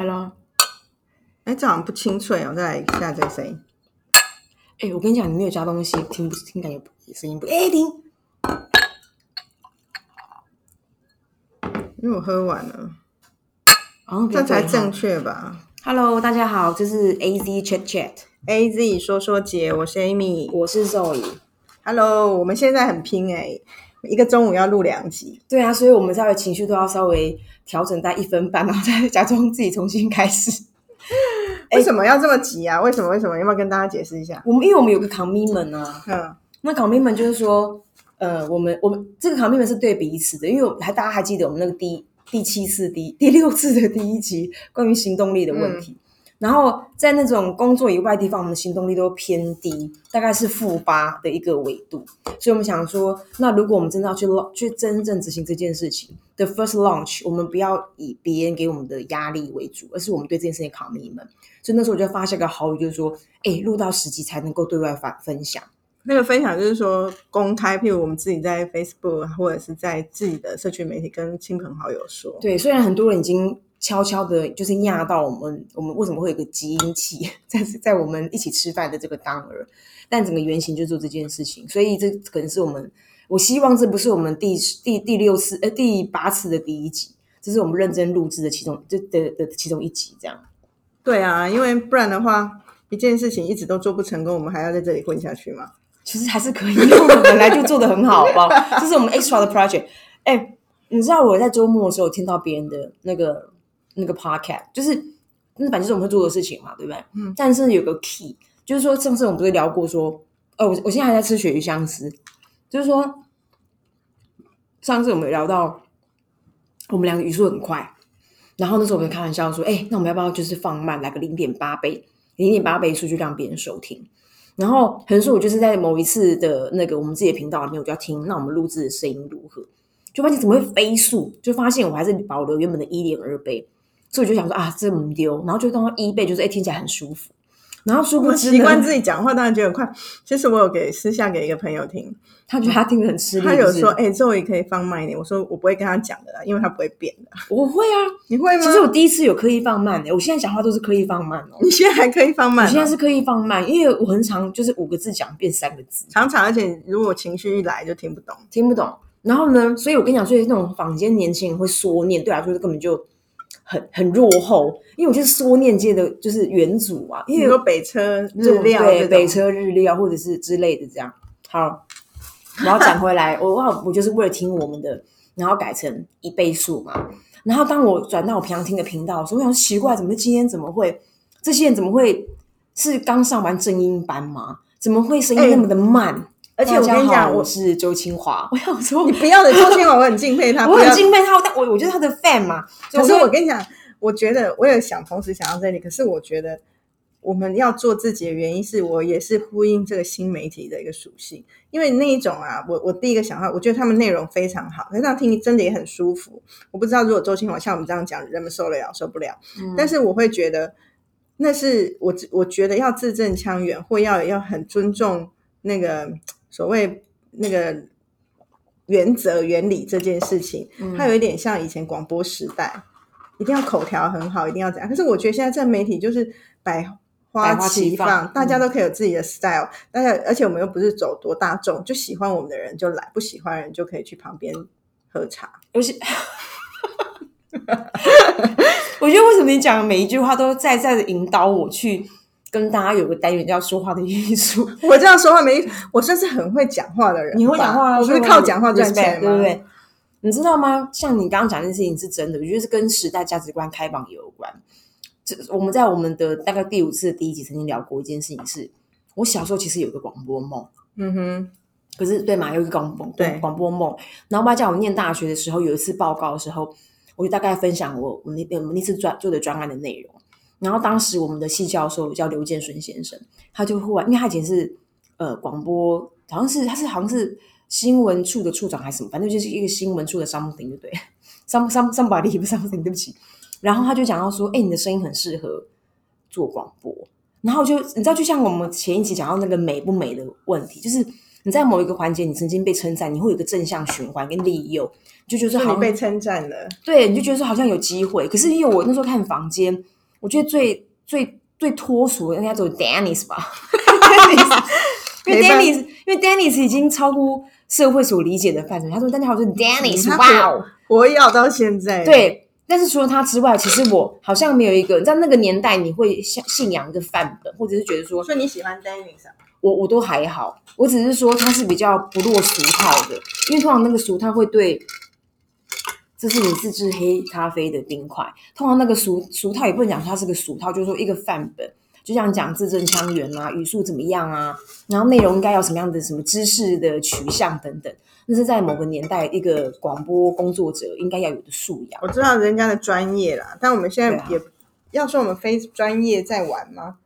Hello，哎，这好像不清脆哦，再来一下这个声音。哎，我跟你讲，你没有加东西，听不听感觉声音不？哎，听，因为我喝完了，哦，这才正。确吧 Hello，大家好，这是 A Z Chat Chat，？A Z 说说姐，我是 Amy。我是 Zoe。Hello，我们现在很拼哎、一个中午要录两集。对啊，所以我们稍微情绪都要稍微调整在一分半，然后再假装自己重新开始。为什么要这么急啊？为什么？为什么？要不要跟大家解释一下？我们因为我们有个 commitment 啊，嗯，那 commitment 就是说，呃，我们我们这个 commitment 是对彼此的，因为我还大家还记得我们那个第第七次第第六次的第一集关于行动力的问题。然后在那种工作以外的地方，我们的行动力都偏低，大概是负八的一个维度。所以我们想说，那如果我们真的要去去真正执行这件事情的 first launch，我们不要以别人给我们的压力为主，而是我们对这件事情 commitment。所以那时候我就发下个好语，就是说，哎，录到十集才能够对外反分享。那个分享就是说公开，譬如我们自己在 Facebook 或者是在自己的社群媒体跟亲朋好友说。对，虽然很多人已经悄悄的，就是压到我们，我们为什么会有个基因器 在在我们一起吃饭的这个当儿，但整个原型就做这件事情，所以这可能是我们，我希望这不是我们第第第六次呃第八次的第一集，这是我们认真录制的其中这的的其中一集，这样。对啊，因为不然的话，一件事情一直都做不成功，我们还要在这里混下去吗？其实还是可以，因为我们本来就做的很好，好不好？这是我们 extra 的 project。哎，你知道我在周末的时候听到别人的那个那个 podcast，就是那反正就是我们会做的事情嘛，对不对？嗯。但是有个 key，就是说上次我们不是聊过说，哦，我我现在还在吃鳕鱼香丝，就是说上次我们有聊到我们两个语速很快，然后那时候我们就开玩笑说，哎，那我们要不要就是放慢，来个零点八倍，零点八倍速去让别人收听？然后可能说我就是在某一次的那个我们自己的频道里面，我就要听那我们录制的声音如何，就发现怎么会飞速，就发现我还是保留原本的一点二倍，所以我就想说啊，这么丢，然后就当到一倍，就是哎听起来很舒服，然后殊不习惯，自己讲话，当然觉得很快。其实我有给私下给一个朋友听，他觉得他听得很吃力，他有说：“哎、周瑜可以放慢一点。”我说：“我不会跟他讲的啦，因为他不会变的。我会啊，”你会吗？其实我第一次有刻意放慢的、我现在讲话都是刻意放慢哦。你现在还刻意放慢、哦，我现在是刻意放慢，因为我很常就是五个字讲变三个字，常常，而且如果情绪一来就听不懂。听不懂。然后呢，所以我跟你讲，所以那种坊间年轻人会说念，对我来说根本就很很落后，因为我就是说念界的就是元祖啊，因为你说北车日日料对，北车日料或者是之类的这样。好，然后讲回来，我我我就是为了听我们的，然后改成一倍速嘛。然后当我转到我平常听的频道的时候，我想奇怪，怎么今天怎么会这些人怎么会是刚上完正音班吗？怎么会声音那么的慢？而且我跟你讲，我我是周清华，我想说你不要的周清华，我很敬佩他，我很敬佩他，但我我就是他的 fan 嘛。可是我跟你讲，我觉得我也想同时想到这里，可是我觉得我们要做自己的原因是我也是呼应这个新媒体的一个属性，因为那一种啊，我我第一个想到，我觉得他们内容非常好，可是这样听真的也很舒服。我不知道如果周清华像我们这样讲，人们受得了受不了，嗯但是我会觉得那是我我觉得要字正腔圆，或要要很尊重那个所谓那个。原则、原理这件事情，嗯它有一点像以前广播时代，一定要口条很好，一定要怎样。可是我觉得现在这媒体就是百花齐齐放，放大家都可以有自己的 style，大家而且我们又不是走多大众，就喜欢我们的人就来，不喜欢的人就可以去旁边喝茶。尤其，我觉得为什么你讲的每一句话都在在的引导我去跟大家有个单元叫说话的艺术。我这样说话没，我算是很会讲话的人，你会讲话啊，我不是靠讲话赚钱？对不对？你知道吗？像你刚刚讲的事情是真的，我觉得是跟时代价值观开放有关。这我们在我们的大概第五次的第一集曾经聊过一件事情是，我小时候其实有个广播梦。嗯哼，可是对嘛，有一个广播对广播梦。然后我爸叫我念大学的时候，有一次报告的时候，我就大概分享我我那我们那次专做的专案的内容。然后当时我们的系教授叫刘建顺先生，他就忽然，因为他以前是呃广播，好像是他是好像是新闻处的处长还是什么，反正就是一个新闻处的 something 就对，some some somebody 不是 something 对不起。然后他就讲到说，哎，你的声音很适合做广播。然后就你知道，就像我们前一集讲到那个美不美的问题，就是你你在某一个环节你曾经被称赞，你会有一个正向循环跟利诱，就觉得说好像被称赞了，对，你就觉得说好像有机会。可是因为我那时候看房间，我觉得最最最脱俗的应该走 Dennis 吧，Dennis，因为 Dennis，因为 Dennis 已经超乎社会所理解的范畴。他说：“大家好，我是 Dennis，他哇哦，活跃到现在，，对。”但是除了他之外，其实我好像没有一个，在那个年代，你会信信仰一个范本，或者是觉得说所以你喜欢 Dennis 啊？我我都还好，我只是说他是比较不落俗套的，因为通常那个俗套会对，这是你自制黑咖啡的冰块，通常那个俗俗套也不能讲它是个俗套，就是说一个范本，就像讲字正腔圆啊，语速怎么样啊，然后内容应该要什么样的什么知识的取向等等，那是在某个年代一个广播工作者应该要有的素养。我知道人家的专业啦，但我们现在也、要说我们非专业在玩吗？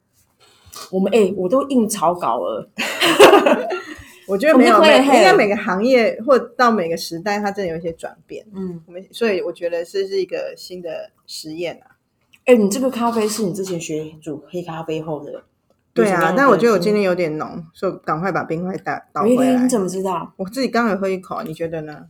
我们哎、我都印草稿了，我觉得没有，每应该每个行业或到每个时代，它真的有一些转变。嗯，我们所以我觉得这是一个新的实验啊。哎、你这个咖啡是你之前学煮黑咖啡后的？对啊，但我觉得我今天有点浓，所以赶快把冰块倒倒，回来哎你。怎么知道？我自己刚有喝一口，你觉得呢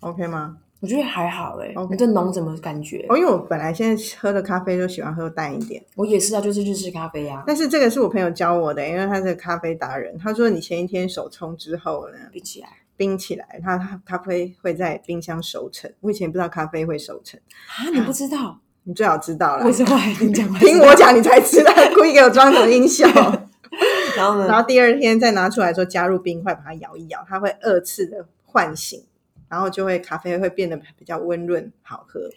？OK 吗？我觉得还好哎、OK 你这浓怎么感觉？哦，因为我本来现在喝的咖啡都喜欢喝淡一点，我也是啊，就是日式咖啡啊，但是这个是我朋友教我的，因为他是咖啡达人。他说你前一天手冲之后呢，冰起来冰起来，它它咖啡会在冰箱熟成。我以前不知道咖啡会熟成，啊，你不知道？你最好知道了我。是后来听讲，听我，讲，你才知道，故意给我装什么音效。然后呢？然后第二天再拿出来说加入冰块，把它摇一摇，它会二次的唤醒，然后就会咖啡会变得比较温润好喝。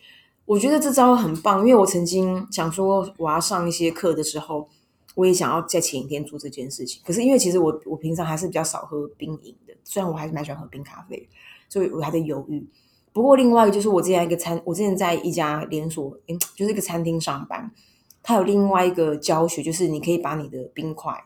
我觉得这招很棒，因为我曾经想说我要上一些课的时候，我也想要在前一天做这件事情。可是因为其实我我平常还是比较少喝冰饮的，虽然我还是蛮喜欢喝冰咖啡，所以我还在犹豫。不过另外一个就是我之前一个餐，我之前在一家连锁，嗯，就是一个餐厅上班，它有另外一个教学，就是你可以把你的冰块，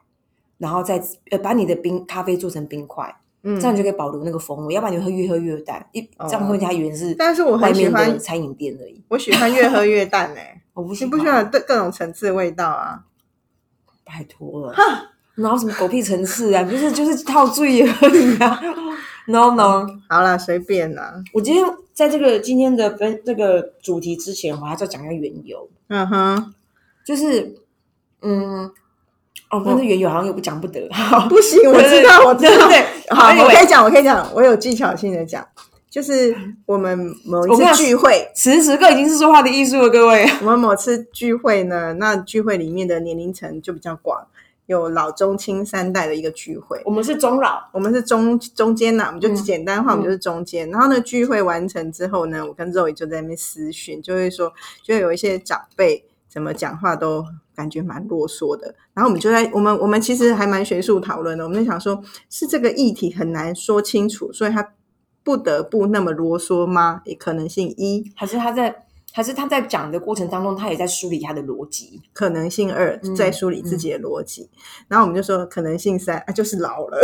然后再呃把你的冰咖啡做成冰块，嗯这样你就可以保留那个风味，要不然你会越喝越淡，一哦这样会人家以为是但是我很喜欢餐饮店而已。我喜欢越喝越淡嘞、我不喜欢，你不喜欢各各种层次的味道啊？拜托了，然后什么狗屁层次啊，就是就是套醉而已啊。No no，好啦，随便啦。我今天在这个今天的分这个主题之前，我还是要讲一下缘由，嗯哼，就是嗯，哦，但是缘由好像又不讲不得。好不行，我知道，我知道。对对，好，我可以讲，我可以讲，我有技巧性的讲，就是我们某一次聚会，此时此刻已经是说话的艺术了，各位。我们某次聚会呢，那聚会里面的年龄层就比较广，有老中青三代的一个聚会。我们是中老，我们是中中间呐、我们就嗯简单话，我们就是中间。然后呢，聚会完成之后呢，我跟肉姨就在那边私讯，就会说，就有一些长辈怎么讲话都感觉蛮啰嗦的。然后我们就在我们我们其实还蛮学术讨论的，我们就想说，是这个议题很难说清楚，所以他不得不那么啰嗦吗？也可能性一，还是他在，还是他在讲的过程当中，他也在梳理他的逻辑。可能性二，嗯在梳理自己的逻辑。然后我们就说，可能性三啊，就是老了，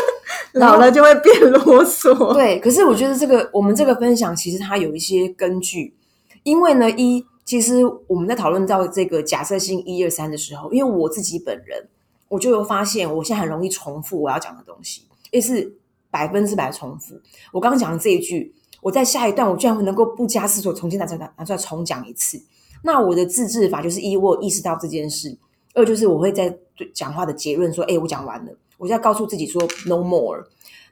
老了就会变啰嗦。对，可是我觉得这个我们这个分享其实它有一些根据，因为呢，一其实我们在讨论到这个假设性一二三的时候，因为我自己本人我就有发现，我现在很容易重复我要讲的东西，也是百分之百重复。我刚刚讲的这一句，我在下一段我居然能够不加思索重新拿出来拿出来重讲一次。那我的自制法就是一，我有意识到这件事；二就是我会在讲话的结论说，哎，我讲完了，我就要告诉自己说 no more。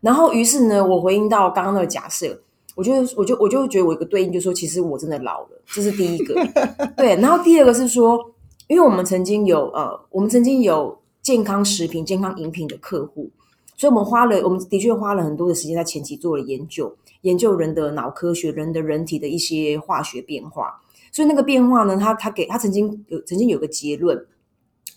然后于是呢，我回应到刚刚那个假设，我就我就我就觉得我有一个对应，就是说其实我真的老了，这是第一个。对，然后第二个是说，因为我们曾经有呃，我们曾经有健康食品、健康饮品的客户，所以我们花了，我们的确花了很多的时间在前期做了研究，研究人的脑科学、人的人体的一些化学变化。所以那个变化呢，他他给他曾经有曾经有个结论，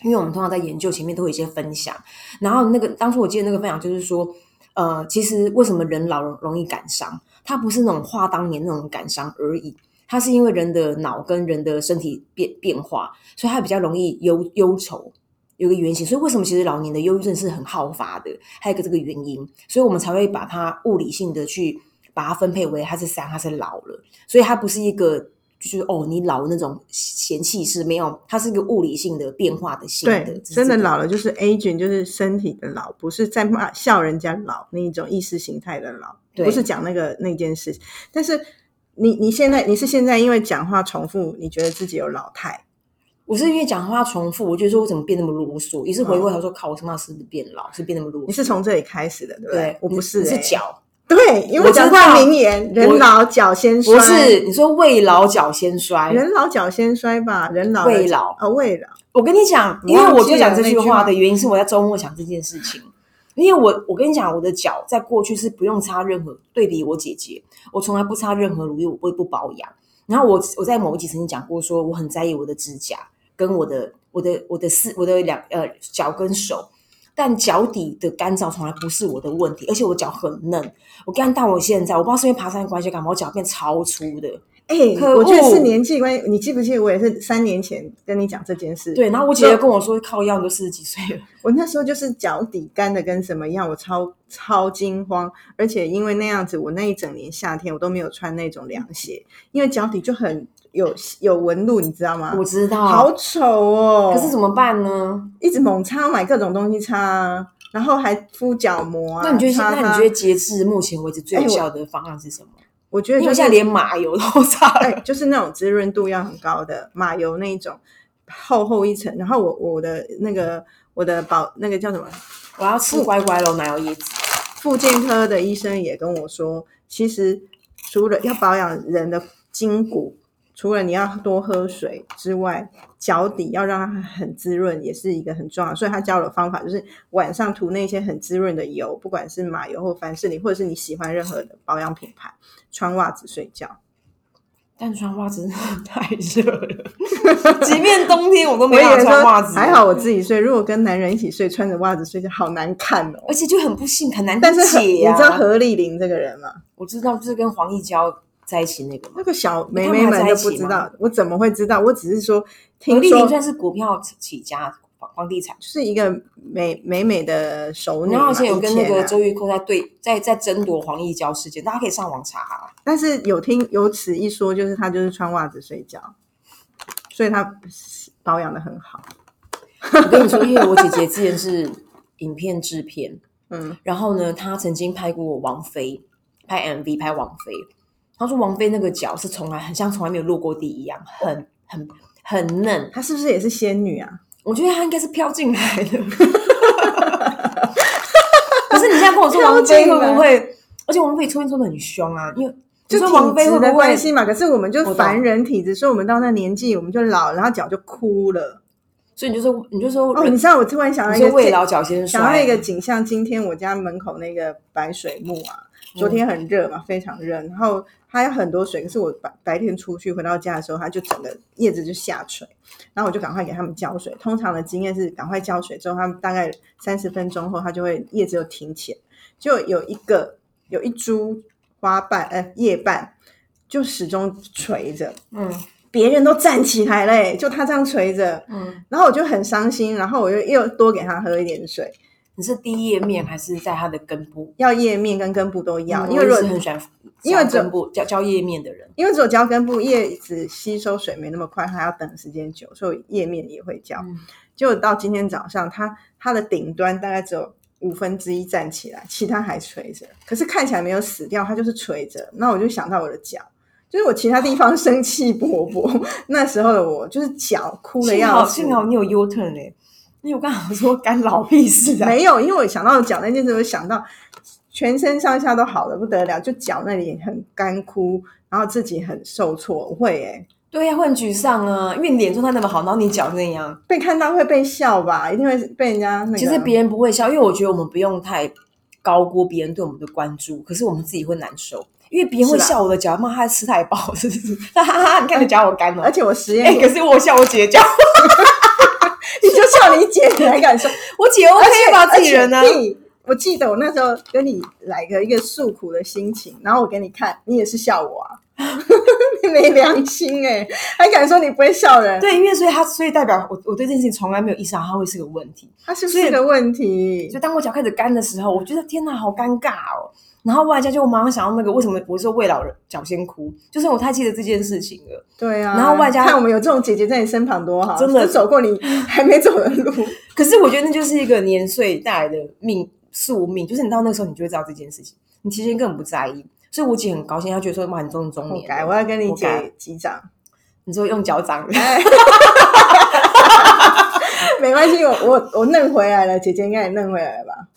因为我们通常在研究前面都有一些分享，然后那个当初我记得那个分享就是说，呃，其实为什么人老容易感伤？它不是那种话当年那种感伤而已，它是因为人的脑跟人的身体变变化，所以它比较容易忧忧愁。有个原型，所以为什么其实老年的忧郁症是很好发的？还有一个这个原因，所以我们才会把它物理性的去把它分配为它是三，它是老了，所以它不是一个就是哦，你老的那种嫌弃是没有，它是一个物理性的变化的性的，对，真的老了就是 aging，就是身体的老，不是在骂笑人家老那一种意识形态的老，不是讲那个那件事。但是你你现在你是现在因为讲话重复，你觉得自己有老态，我是因为讲话重复，我觉得说我怎么变那么啰嗦，也是回过头说，靠，我他妈是不是变老，是变那么啰嗦？你是从这里开始的，对不对？对，我不是、你是欸脚，对，因为我知讲话道名言，人老脚先衰，不是你说未老脚先衰。人老脚先衰吧？人老未老啊，未老，我跟你讲，因为我就讲这句话话的原因是我在周末想这件事情。因为我我跟你讲，我的脚在过去是不用擦任何，对比我姐姐，我从来不擦任何乳液，我不会不保养。然后我我在某一集曾经讲过，说我很在意我的指甲跟我的我的我的四我的两呃脚跟手，但脚底的干燥从来不是我的问题，而且我脚很嫩。我干到我现在，我不知道是因为爬山的关系，感冒我脚变超粗的。哎、可我觉得是年纪关系。你记不记得我也是三年前跟你讲这件事？对，然后我姐姐跟我说，靠腰，你都四十几岁了。我那时候就是脚底干的跟什么一样，我超超惊慌，而且因为那样子，我那一整年夏天我都没有穿那种凉鞋，因为脚底就很有有纹路，你知道吗？我知道，好丑哦！可是怎么办呢？一直猛擦，买各种东西擦啊，然后还敷角膜啊。那你觉得，那你觉得截至目前为止最有效的方案是什么？我觉得就是因为现在连马油都擦哎，就是那种滋润度要很高的马油那一种，厚厚一层。然后我我的那个我的保那个叫什么我要吃乖乖喽，奶油椰子。复健科的医生也跟我说，其实除了要保养人的筋骨，除了你要多喝水之外，脚底要让它很滋润，也是一个很重要。所以他教的方法，就是晚上涂那些很滋润的油，不管是马油或凡士林，或者是你喜欢任何的保养品牌，穿袜子睡觉。但穿袜子 太热了，即便冬天我都没我以为办法穿说袜子。还好我自己睡，如果跟男人一起睡，穿着袜子睡觉好难看哦。而且就很不幸，很难但是何你、知道何丽玲这个人吗？我知道，就是跟黄义娇在一起那个嘛。那个小妹妹们就在一起吗不知道，我怎么会知道？我只是说何听说丽玲算是股票起家，房房地产。是一个美美美的熟女，然后而且有跟那个周玉蔻在对在在争夺黄义娇事件，大家可以上网查、啊。但是有听有此一说，就是她就是穿袜子睡觉，所以她保养的很好。我跟你说，因为我姐姐之前是影片制片，嗯，然后呢，她曾经拍过王菲，拍 MV 拍王菲。她说王菲那个脚是从来很像从来没有落过地一样，很很很嫩。她是不是也是仙女啊？我觉得她应该是飘进来的。可是你现在跟我说王菲会不会？而且王菲抽烟抽的很凶啊，因为就你说王菲会不会？关系嘛。可是我们就凡人体质，所以我们到那年纪我们就老，然后脚就枯了。所以你就说，你就说，哦，你知道我突然想到一个未老脚先想到衰，一个景象，今天我家门口那个白水木啊，昨天很热嘛，非常热，然后它有很多水，可是我白白天出去回到家的时候，它就整个叶子就下垂，然后我就赶快给他们浇水。通常的经验是赶快浇水之后，它们大概三十分钟后，它就会叶子就挺起来，就有一个有一株花瓣呃叶瓣就始终垂着，嗯别人都站起来嘞，就他这样垂着，嗯，然后我就很伤心，然后我又又多给他喝一点水。你是第叶面还是在它的根部？要叶面跟根部都要，嗯因为如果是很喜欢因为根部浇浇叶面的人，因为只有浇根部，叶子吸收水没那么快，还要等时间久，所以叶面也会浇。嗯结果到今天早上，它它的顶端大概只有五分之一站起来，其他还垂着，可是看起来没有死掉，它就是垂着。那我就想到我的脚。就是我其他地方生气勃勃，那时候的我就是脚哭的幸好要死。幸好你有 U turn 哎，因为我刚好说干老屁事啊，没有，因为我想到脚那件事，我想到全身上下都好的不得了，就脚那里很干枯，然后自己很受挫，我会诶、对呀、会很沮丧啊，因为你脸状态那么好，然后你脚那样，被看到会被笑吧，一定会被人家那个。其实别人不会笑，因为我觉得我们不用太高估别人对我们的关注，可是我们自己会难受，因为别人会笑我的脚，骂他吃太饱，是不是？哈哈哈，你看你脚好干哦而。且我实验哎、可是我笑我姐的脚，你就笑你姐，你还敢说？我姐 OK 吧？自己人呢、而且屁我记得我那时候跟你来个一个诉苦的心情，然后我给你看，你也是笑我啊。你没良心哎、还敢说你不会笑人？对，因为所以他所以代表我我对这件事情从来没有意识到它会是个问题。它是不是个问题就？当我脚开始干的时候，我觉得天哪，好尴尬哦。然后外加就我马上想到那个为什么我说未老人脚先哭，就是我太记得这件事情了。对啊，然后外加看我们有这种姐姐在你身旁多好，真的就走过你 还没走的路。可是我觉得那就是一个年岁带来的命宿命，就是你到那个时候你就会知道这件事情，你其实根本不在意。所以我姐很高兴，她觉得说哇，你中中活该，年了，我要跟你姐击掌。你说用脚掌，哎没关系，我我我弄回来了，姐姐应该也弄回来了吧？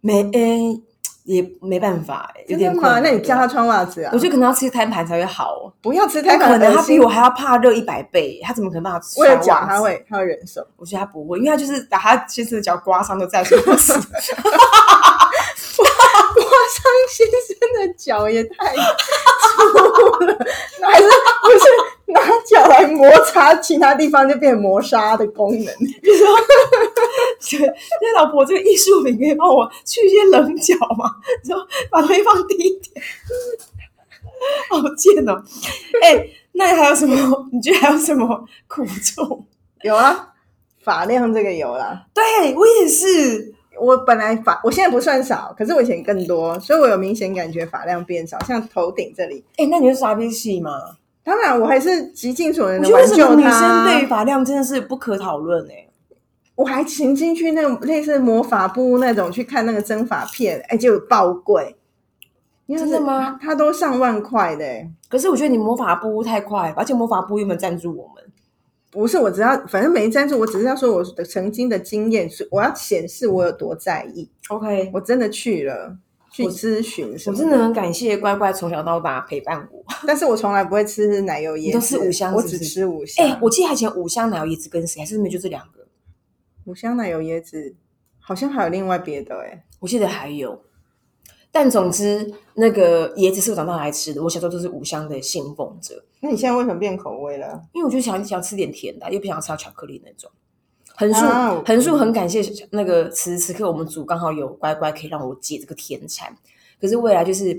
没诶、也没办法、欸，有？点困那你教他穿袜子啊？我觉得可能要吃摊盘才会好哦。不要吃不太可能，他比比我还要怕热一百倍，他怎么可能办法吃？为了脚，他。会他会忍受。我觉得他不会，因为他就是把他先生的脚刮伤都在所不辞。刮伤先生的脚也太粗了，那还是不是拿脚来摩擦其他地方就变磨砂的功能？你说那老婆，这个艺术品可以帮我去一些棱角吗？你说把东西放低一点，好贱哦！哎、那还有什么？你觉得还有什么苦衷？有啊，发量这个有啦。对我也是，我本来发，我现在不算少，可是我以前更多，所以我有明显感觉发量变少，像头顶这里。哎、那你是傻逼系吗？当然，我还是极尽所能的挽救为什么女生。对发量真的是不可讨论哎？我还曾经去那种类似魔法部那种去看那个真发片，哎，就爆贵。真的吗？它都上万块的、哎可是我觉得你魔法部太快，而且魔法部有没有赞助我们？不是，我只要反正没赞助，我只是要说我的曾经的经验，是我要显示我有多在意。OK，我真的去了，去咨询什么我真的很感谢乖乖从小到大陪伴我。但是我从来不会吃奶油椰子，你都是五香我只是不是吃五香。哎、我记得以前五香奶油椰子跟谁，还是没有就这两个？五香奶油椰子好像还有另外别的哎、我记得还有，但总之那个椰子是我长大来吃的。我小时候都是五香的信奉者，那你现在为什么变口味了？因为我就想想吃点甜的，又不想吃到巧克力那种。横竖横竖很感谢那个此时此刻我们组刚好有乖乖可以让我解这个甜馋。可是未来就是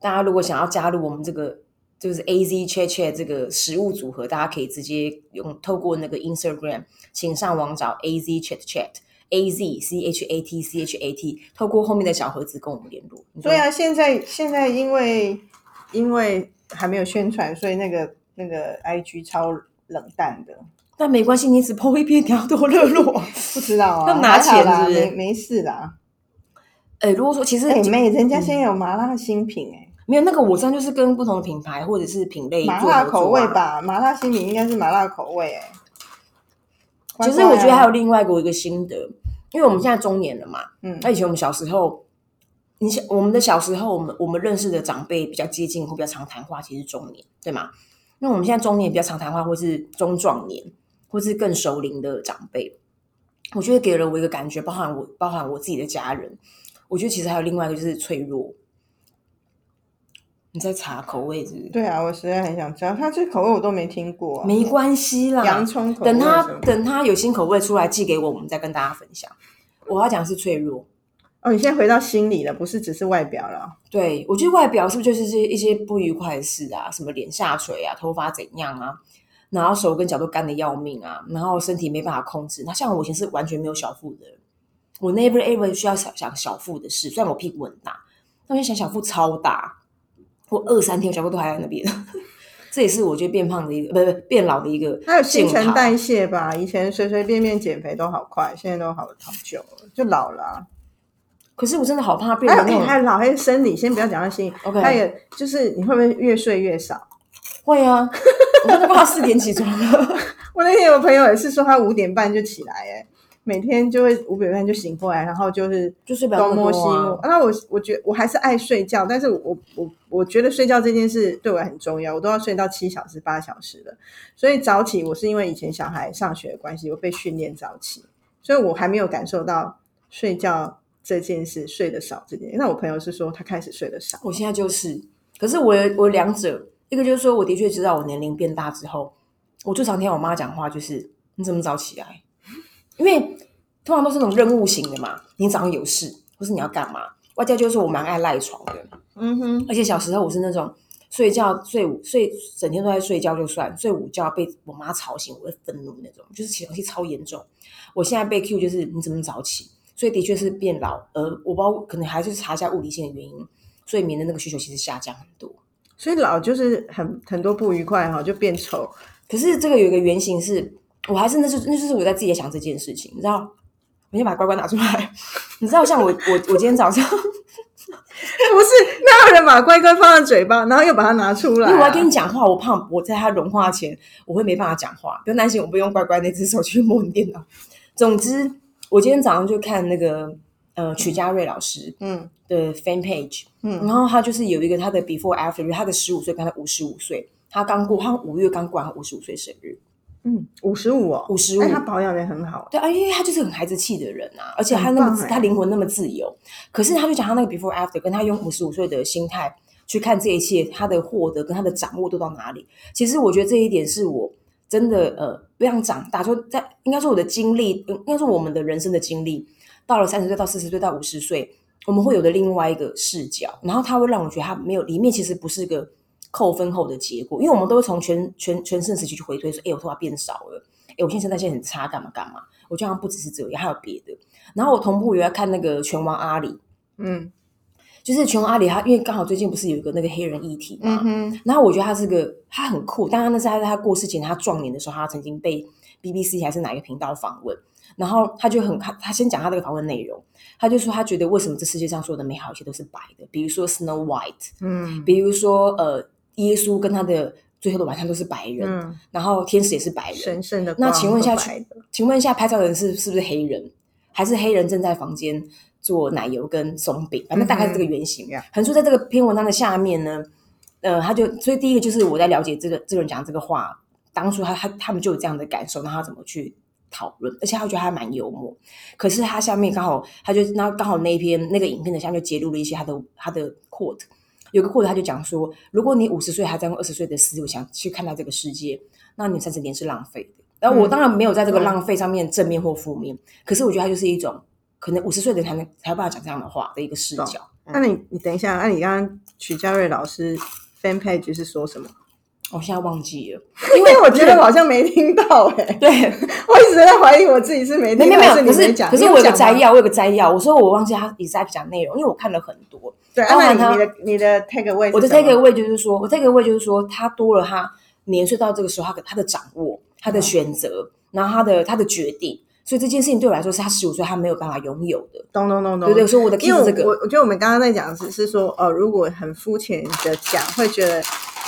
大家如果想要加入我们这个就是 A Z Chat Chat 这个食物组合，大家可以直接用透过那个 Instagram，请上网找 A Z Chat Chat。A Z C H A T C H A T，透过后面的小盒子跟我们联络。对啊，现在现在因为因为还没有宣传，所以那个那个 IG 超冷淡的，但没关系，你只 PO 一篇，你要多热络。不知道啊，要拿钱没没事啦。哎、如果说其实、哎、妹，人家现在有麻辣新品哎、没有那个，我知道就是跟不同的品牌或者是品类麻辣口味啊。吧，麻辣新品应该是麻辣口味哎、其实我觉得还有另外一个我一个心得，因为我们现在中年了嘛，嗯那以前我们小时候，你想我们的小时候，我们我们认识的长辈比较接近或比较常谈话，其实中年，对吗？那我们现在中年比较常谈话，或是中壮年，或是更熟龄的长辈，我觉得给了我一个感觉，包含我包含我自己的家人，我觉得其实还有另外一个就是脆弱。你在查口味是不是？对啊，我实在很想知道，它这口味我都没听过、啊，没关系啦，洋葱口味等他等他有新口味出来寄给我，我们再跟大家分享。我要讲的是脆弱，哦，你现在回到心里了，不是只是外表了。对我觉得外表是不是就是这一些不愉快的事啊，什么脸下垂啊，头发怎样啊，然后手跟脚都干的要命啊，然后身体没办法控制。那像我以前是完全没有小腹的人，我 never ever 需要想想小腹的事，虽然我屁股很大，但我想小腹超大，我二三天我小腹都还在那边。这也是我觉得变胖的一个，不是变老的一个还有新陈代谢吧，以前随随便便减肥都好快，现在都好好久了，就老了啊、可是我真的好怕变还有哎、成那种，还有老，还有生理，先不要讲到心理 OK 还有就是你会不会越睡越少？会啊，我都怕四点起床了。我那天有朋友也是说，他五点半就起来，哎，每天就会五点半就醒过来，然后就是就睡不了那么东摸西摸。那我我觉我还是爱睡觉，但是我我我觉得睡觉这件事对我很重要，我都要睡到七小时八小时的。所以早起我是因为以前小孩上学的关系，我被训练早起，所以我还没有感受到睡觉这件事睡得少这件事。那我朋友是说他开始睡得少，我现在就是，可是我有我两者，一个就是说我的确知道我年龄变大之后，我最常听我妈讲话就是你怎么早起来？因为通常都是那种任务型的嘛，你早上有事或是你要干嘛，外加就是我蛮爱赖床的，嗯哼，而且小时候我是那种睡觉睡午睡整天都在睡觉就算，睡午觉被我妈吵醒，我会愤怒那种，就是起床气超严重。我现在被 Q 就是你怎么早起，所以的确是变老，呃，我不知道可能还是查一下物理性的原因，睡眠的那个需求其实下降很多。所以老就是很很多不愉快哈，就变丑。可是这个有一个原型是，我还是那是那就是我在自己在想这件事情，你知道？我先把乖乖拿出来，你知道像我我我今天早上。不是，那有人把乖乖放在嘴巴，然后又把它拿出来、因为我要跟你讲话，我怕我在它融化前我会没办法讲话，不用担心，我不用乖乖那只手去摸你电脑。总之，我今天早上就看那个呃曲家瑞老师嗯的 fan page，嗯。然后他就是有一个他的 before after，就是他的十五岁跟他五十五岁，他刚过，他五月刚过完五十五岁生日，嗯，五十五哦，五十五，他保养的很好。对啊，因为他就是很孩子气的人啊，而且他那么他灵魂那么自由，可是他就讲他那个 before after，跟他用五十五岁的心态去看这一切，他的获得跟他的掌握都到哪里？其实我觉得这一点是我真的呃，不想长大，说在应该说我的经历，应该说我们的人生的经历，到了三十岁到四十岁到五十岁，我们会有的另外一个视角，然后他会让我觉得他没有里面其实不是个扣分后的结果，因为我们都会从全全全盛时期去回推说，哎，我头发变少了。哎，我新陈代谢很差，干嘛干嘛？我觉得不只是这样，还有别的。然后我同步也在看那个拳王阿里，嗯就是拳王阿里他，因为刚好最近不是有一个那个黑人议题嘛，嗯，然后我觉得他是个他很酷，但他那是他在他过世前他壮年的时候，他曾经被 BBC 还是哪一个频道访问，然后他就很他他先讲他这个访问内容，他就说他觉得为什么这世界上所有的美好一切都是白的，比如说 Snow White，嗯比如说呃耶稣跟他的最后的晚餐都是白人，嗯，然后天使也是白人，神圣的那光请问一下请问一下，拍照的人是是不是黑人，还是黑人正在房间做奶油跟松饼？反正大概是这个原型。横竖在这个篇文章的下面呢，呃，他就所以第一个就是我在了解这个这个人讲这个话，当初他他他们就有这样的感受，那他怎么去讨论？而且他觉得他蛮幽默。可是他下面刚好他就那刚好那一篇那个影片的下面就揭露了一些他的他的 quote。有个 quote 他就讲说，如果你五十岁还在用二十岁的思维想去看待这个世界，那你三十年是浪费的。然后我嗯当然没有在这个嗯浪费上面正面或负面，可是我觉得它就是一种可能五十岁的人才能才有办法讲这样的话的一个视懂角。那你你等一下，那你刚刚曲家瑞老师 fan page 是说什么？我现在忘记了，因为我觉得我好像没听到哎、对，我一直在怀疑我自己是没听到，没有没有，还可是讲。可是我有个摘要，我有个摘要，我说我忘记他 exact 讲内容，因为我看了很多。对，啊、你你的你的 take away，我的 take away 就是说，我 take away 就是说，他多了他年岁到这个时候，他的他的掌握，他的选择，然后他的他的决定，所以这件事情对我来说是他十五岁他没有办法拥有的。咚咚咚咚，对对，所以我的是这个。我我觉得我们刚刚在讲的只是说，呃，如果很肤浅的讲，会觉得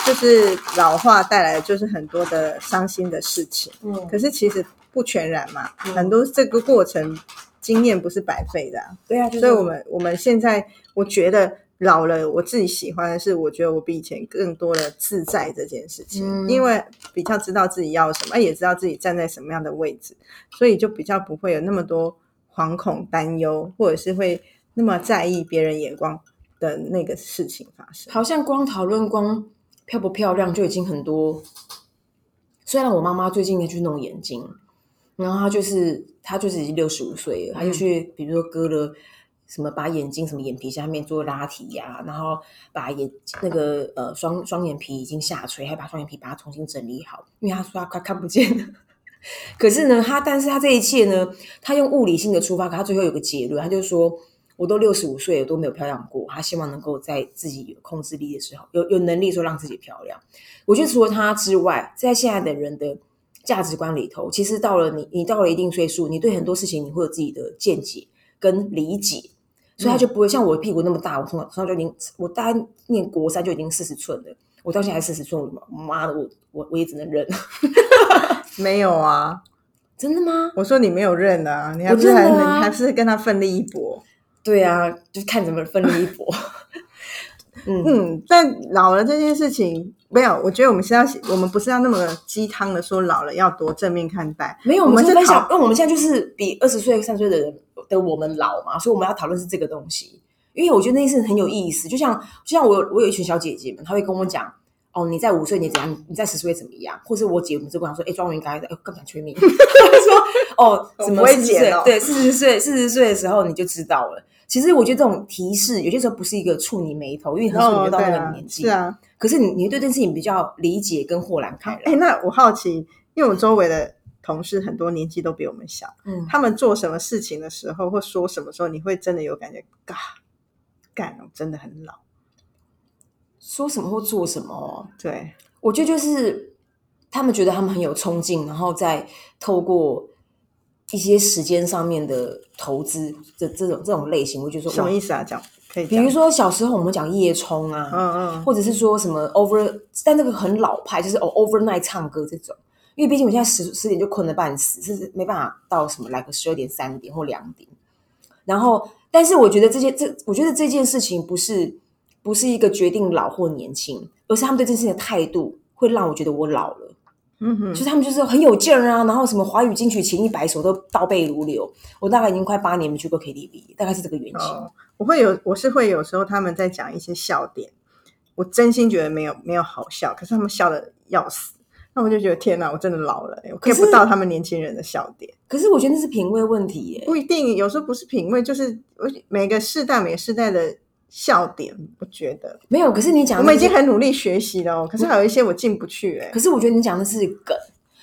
就是老化带来的就是很多的伤心的事情。嗯，可是其实不全然嘛，嗯很多这个过程经验不是白费的、啊。对啊，就是所以我们我们现在我觉得老了，我自己喜欢的是，我觉得我比以前更多的自在这件事情，嗯因为比较知道自己要什么，也知道自己站在什么样的位置，所以就比较不会有那么多惶恐、担忧，或者是会那么在意别人眼光的那个事情发生。好像光讨论光漂不漂亮就已经很多。虽然我妈妈最近去弄眼睛，然后她就是她就是已经六十五岁了，她就去比如说割了什么，把眼睛什么眼皮下面做拉提呀、然后把眼那个呃双双眼皮已经下垂，还把双眼皮把它重新整理好，因为她说她快看不见了。可是呢，她但是她这一切呢，她用物理性的出发，可她最后有个结论，她就说。我都六十五岁了，都没有漂亮过。他希望能够在自己有控制力的时候，有有能力说让自己漂亮。我觉得除了他之外，在现在的人的价值观里头，其实到了你你到了一定岁数，你对很多事情你会有自己的见解跟理解，所以他就不会像我屁股那么大。我从小从小就已经，我大概念国三就已经四十寸了，我到现在还四十寸，我妈的，我我我也只能忍。没有啊，真的吗？我说你没有认啊，你还不是还是跟他奋力一搏。对啊，就看怎么分了一搏。嗯嗯，但老了这件事情没有，我觉得我们是要，我们不是要那么鸡汤的说老了要多正面看待。没有，我我们是们是分享，因为我们现在就是比二十岁、三十岁的人的我们老嘛，所以我们要讨论是这个东西。因为我觉得那件事很有意思，就像就像我有我有一群小姐姐们，她会跟我讲，哦，你在五岁你怎样，你在十岁怎么样，或是我姐我们就跟说，哎，庄云该的，哎，更想催命，她说哦，我怎么四十岁哦对，四十岁四十岁的时候你就知道了，其实我觉得这种提示有些时候不是一个触你眉头，因为很少你到那个年，纪。是啊。可是你你对这件事情比较理解跟豁然开朗哎，朗。那我好奇，因为我周围的同事很多年纪都比我们小，嗯，他们做什么事情的时候，或说什么时候，你会真的有感觉，嘎，干，我真的很老。说什么或做什么哦，对，我觉得就是他们觉得他们很有冲劲，然后再透过一些时间上面的投资这这种这种类型，我就说什么意思啊？讲可以讲，比如说小时候我们讲夜冲啊，嗯嗯，或者是说什么 over，但那个很老派，就是哦 overnight 唱歌这种。因为毕竟我现在十十点就困得半死，是没办法到什么来个十二点、三点或两点。然后，但是我觉得这件这，我觉得这件事情不是不是一个决定老或年轻，而是他们对这件事情的态度会让我觉得我老了。嗯哼就是他们就是很有劲儿啊，然后什么华语金曲前一百首都倒背如流。我大概已经快八年没去过 KTV，大概是这个原因。哦，我会有，我是会有时候他们在讲一些笑点，我真心觉得没有没有好笑，可是他们笑的要死，那我就觉得天哪，我真的老了，我可 get 不到他们年轻人的笑点。可是我觉得那是品味问题耶。不一定，有时候不是品味，就是我每个世代每个世代的笑点，我觉得没有，可是你讲我们已经很努力学习了哦，可是还有一些我进不去哎、可是我觉得你讲的是梗，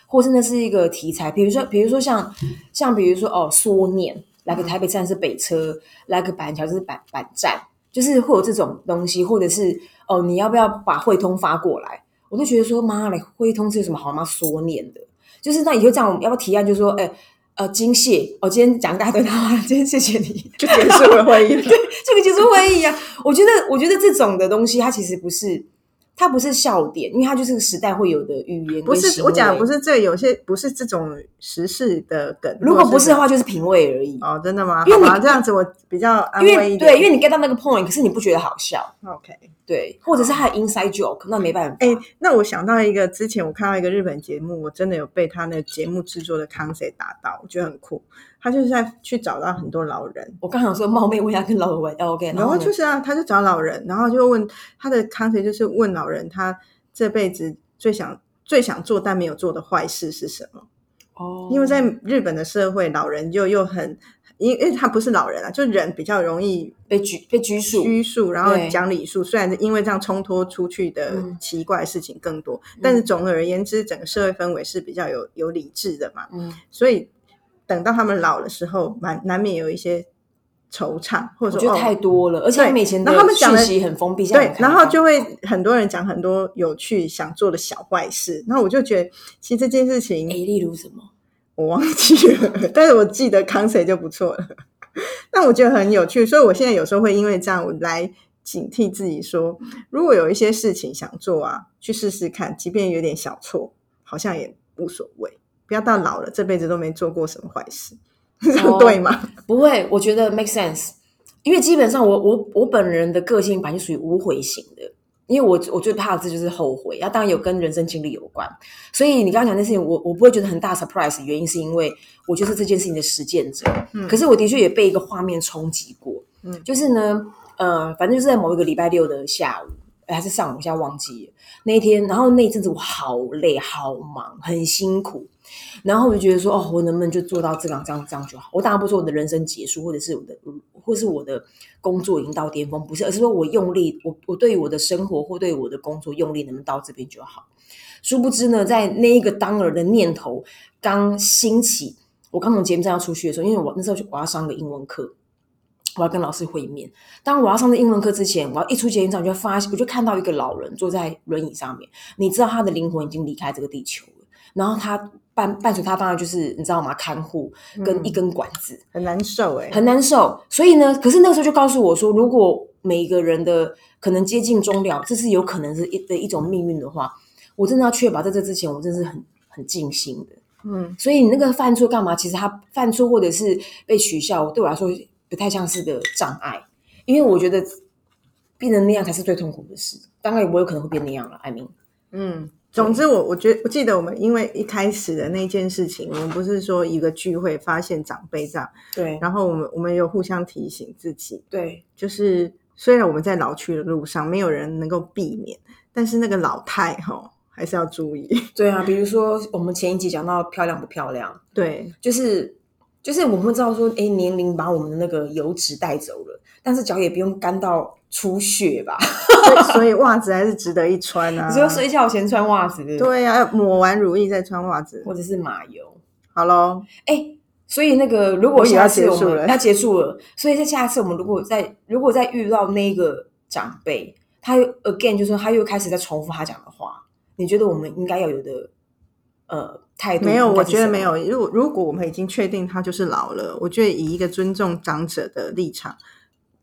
或是那是一个题材，比如说，比如说像像比如说哦，缩念，来个台北站是北车，来个板桥就是板板站，就是会有这种东西，或者是哦，你要不要把汇通发过来？我都觉得说妈嘞，汇通是有什么好吗？缩念的，就是那以后这样，我们要不要提案？就是说，哎。呃，金谢，哦，今天讲一大堆的话，今天谢谢你，就结束了会议 对。这个结束会议啊，我觉得，我觉得这种的东西，它其实不是，它不是笑点，因为它就是个时代会有的语言不。是我讲的不是这有些不是这种时事的梗，如果不是的话，就是品味而已。哦，真的吗？因为这样子我比较安因为慰一点。对，因为你 get 到那个 point，可是你不觉得好笑，OK，对，或者是他的 inside joke，那没办法。哎、那我想到一个，之前我看到一个日本节目，我真的有被他那节目制作的 concept 打到，我觉得很酷。他就是在去找到很多老人，我刚想说冒昧问一下，跟老人玩 OK，然后就是啊，他就找老人，然后就问他的 concept 就是问老人他这辈子最想最想做但没有做的坏事是什么？哦，因为在日本的社会，老人就又很，因因为他不是老人啊，就人比较容易被拘被拘束，拘束，然后讲礼数。虽然是因为这样冲脱出去的嗯奇怪的事情更多，但是总而言之，整个社会氛围是比较有有理智的嘛。嗯，所以等到他们老的时候，难难免有一些惆怅，或我觉得者说哦太多了，而且他们以前然后他们讲的讯息很封闭，对然后就会很多人讲很多有趣想做的小坏事，那我就觉得其实这件事情哎，例如什么？我忘记了，但是我记得 concept 就不错了。那我觉得很有趣，所以我现在有时候会因为这样我来警惕自己说，如果有一些事情想做啊，去试试看，即便有点小错，好像也无所谓。不要到老了，这辈子都没做过什么坏事，对吗？不会，我觉得 make sense，因为基本上我我我本人的个性本来就属于无悔型的，因为我我最怕的字就是后悔，那当然有跟人生经历有关，所以你刚刚讲的事情，我我不会觉得很大 surprise，原因是因为我就是这件事情的实践者，嗯可是我的确也被一个画面冲击过，嗯就是呢，呃，反正就是在某一个礼拜六的下午。哎还是上午，我现在忘记了那一天。然后那一阵子我好累、好忙、很辛苦，然后我就觉得说，哦，我能不能就做到这样、这样、这样就好？我当然不说我的人生结束，或者是我的，或是我的工作已经到巅峰，不是，而是说我用力，我我对于我的生活或对于我的工作用力，能不能到这边就好？殊不知呢，在那一个当儿的念头刚兴起，我刚从节目站要出去的时候，因为我那时候我要上个英文课。我要跟老师会面。当我要上这英文课之前，我要一出捷运站，我就发现，我就看到一个老人坐在轮椅上面。你知道他的灵魂已经离开这个地球了，然后他伴伴随他当然就是你知道吗？看护跟一根管子，很难受哎、很难受。所以呢，可是那个时候就告诉我说，如果每一个人的可能接近终了，这是有可能是一的一种命运的话，我真的要确保在这之前，我真的是很很尽心的。嗯，所以你那个犯错干嘛？其实他犯错或者是被取笑，对我来说不太像是个障碍，因为我觉得变成那样才是最痛苦的事。当然，我有可能会变那样了。艾明，嗯，总之我我觉得我记得我们因为一开始的那件事情，我们不是说一个聚会发现长辈这样，对。然后我们我们有互相提醒自己，对。就是虽然我们在老去的路上，没有人能够避免，但是那个老太哈还是要注意。对啊，比如说我们前一集讲到漂亮不漂亮，对，就是就是我们会知道说，哎，年龄把我们的那个油脂带走了，但是脚也不用干到出血吧？所以所以袜子还是值得一穿啊。你说睡觉前穿袜子，对呀、要抹完乳液再穿袜子。或者是马油，好喽，哎。所以那个，如果下次我结束了们要结束了，所以在下一次我们如果再如果再遇到那个长辈，他又 again 就说他又开始在重复他讲的话，你觉得我们应该要有的呃态度没有，我觉得没有。如果如果我们已经确定他就是老了，我觉得以一个尊重长者的立场，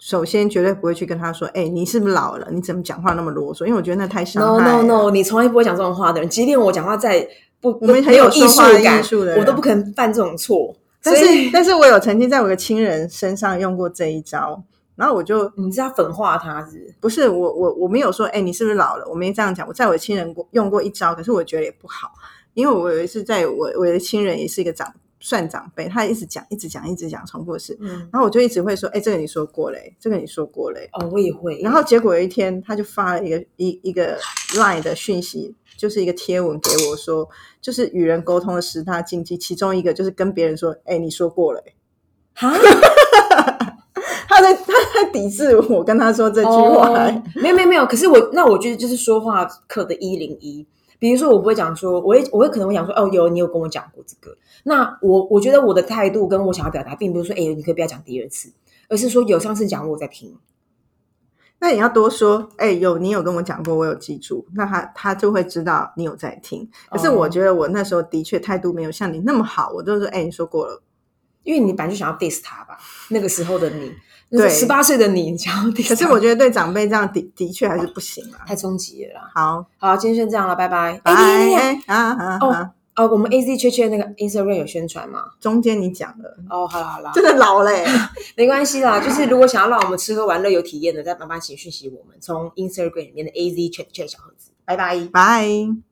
首先绝对不会去跟他说：“哎、你是不是老了？你怎么讲话那么啰嗦？”因为我觉得那太伤 No no。no，你从来不会讲这种话的人。即便我讲话再不，我们很没有艺术感，我都不可能犯这种错。但是，但是我有曾经在我的亲人身上用过这一招，然后我就你是要粉化他是不是？不是我我我没有说，哎、你是不是老了？我没这样讲。我在我的亲人过用过一招，可是我觉得也不好，因为我有一次在我我的亲人也是一个长算长辈，他一直讲一直讲一直讲重复的事，嗯，然后我就一直会说，哎、这个你说过嘞，这个你说过嘞。哦，我也会。然后结果有一天，他就发了一个一一个 line 的讯息，就是一个贴文给我说，就是与人沟通的十大禁忌，其中一个就是跟别人说，哎、你说过了、他在他在抵制我跟他说这句话、没有没有没有。可是我那我觉得就是说话课的一零一。比如说，我不会讲说，我会我会可能会讲说，哦，有你有跟我讲过这个。那我我觉得我的态度跟我想要表达，并不是说，哎，你可以不要讲第二次，而是说有上次讲我在听。那你要多说，哎、有你有跟我讲过，我有记住，那他他就会知道你有在听。可是哦我觉得我那时候的确态度没有像你那么好，我都说，哎、你说过了，因为你本来就想要 diss 他吧，那个时候的你，对十八岁的你，你想要 diss 他。可是我觉得对长辈这样的的确还是不行啊。太终极了啦。好，好，今天先这样了，拜拜。拜哎，等一下等一下哎啊啊哦我们 A Z 缺缺那个 Instagram 有宣传吗？中间你讲了，哦，好了好了，真的老嘞、没关系啦。就是如果想要让我们吃喝玩乐有体验的，再麻烦请讯息我们，从 Instagram 里面的 A Z 缺缺小盒子。拜拜。拜。